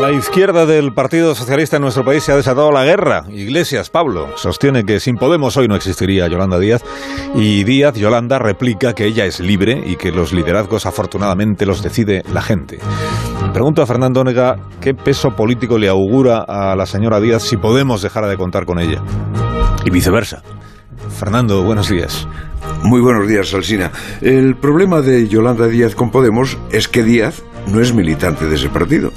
La izquierda del Partido Socialista en nuestro país se ha desatado la guerra. Iglesias, Pablo, sostiene que sin Podemos hoy no existiría Yolanda Díaz. Y Díaz, Yolanda, replica que ella es libre y que los liderazgos afortunadamente los decide la gente. Pregunto a Fernando Onega qué peso político le augura a la señora Díaz si Podemos dejara de contar con ella. Y viceversa. Fernando, buenos días. Muy buenos días, Alsina. El problema de Yolanda Díaz con Podemos es que Díaz no es militante de ese partido.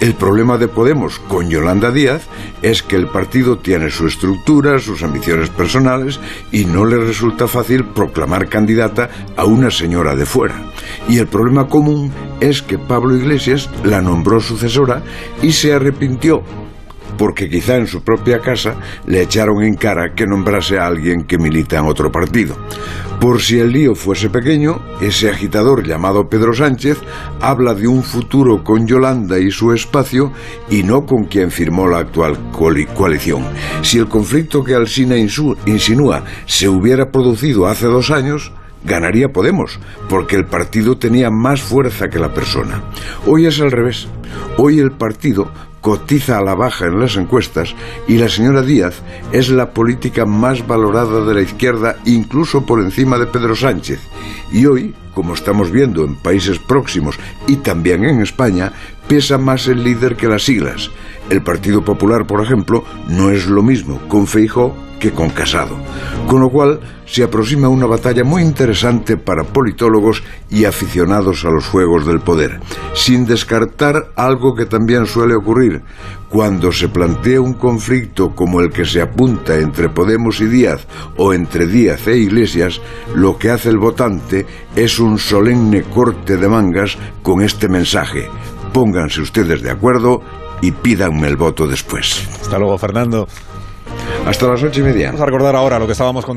El problema de Podemos con Yolanda Díaz es que el partido tiene su estructura, sus ambiciones personales y no le resulta fácil proclamar candidata a una señora de fuera. Y el problema común es que Pablo Iglesias la nombró sucesora y se arrepintió porque quizá en su propia casa le echaron en cara que nombrase a alguien que milita en otro partido. Por si el lío fuese pequeño, ese agitador llamado Pedro Sánchez habla de un futuro con Yolanda y su espacio y no con quien firmó la actual coalición. Si el conflicto que Alsina insinúa se hubiera producido hace dos años, ganaría Podemos, porque el partido tenía más fuerza que la persona. Hoy es al revés. Hoy el partido cotiza a la baja en las encuestas y la señora Díaz es la política más valorada de la izquierda incluso por encima de Pedro Sánchez. Y hoy, como estamos viendo en países próximos y también en España, pesa más el líder que las siglas. El Partido Popular, por ejemplo, no es lo mismo con Feijó que con Casado. Con lo cual se aproxima una batalla muy interesante para politólogos y aficionados a los juegos del poder, sin descartar algo que también suele ocurrir. Cuando se plantea un conflicto como el que se apunta entre Podemos y Díaz o entre Díaz e Iglesias, lo que hace el votante es un solemne corte de mangas con este mensaje. Pónganse ustedes de acuerdo y pídanme el voto después. Hasta luego, Fernando. Hasta las ocho y media. Vamos a recordar ahora lo que estábamos contando.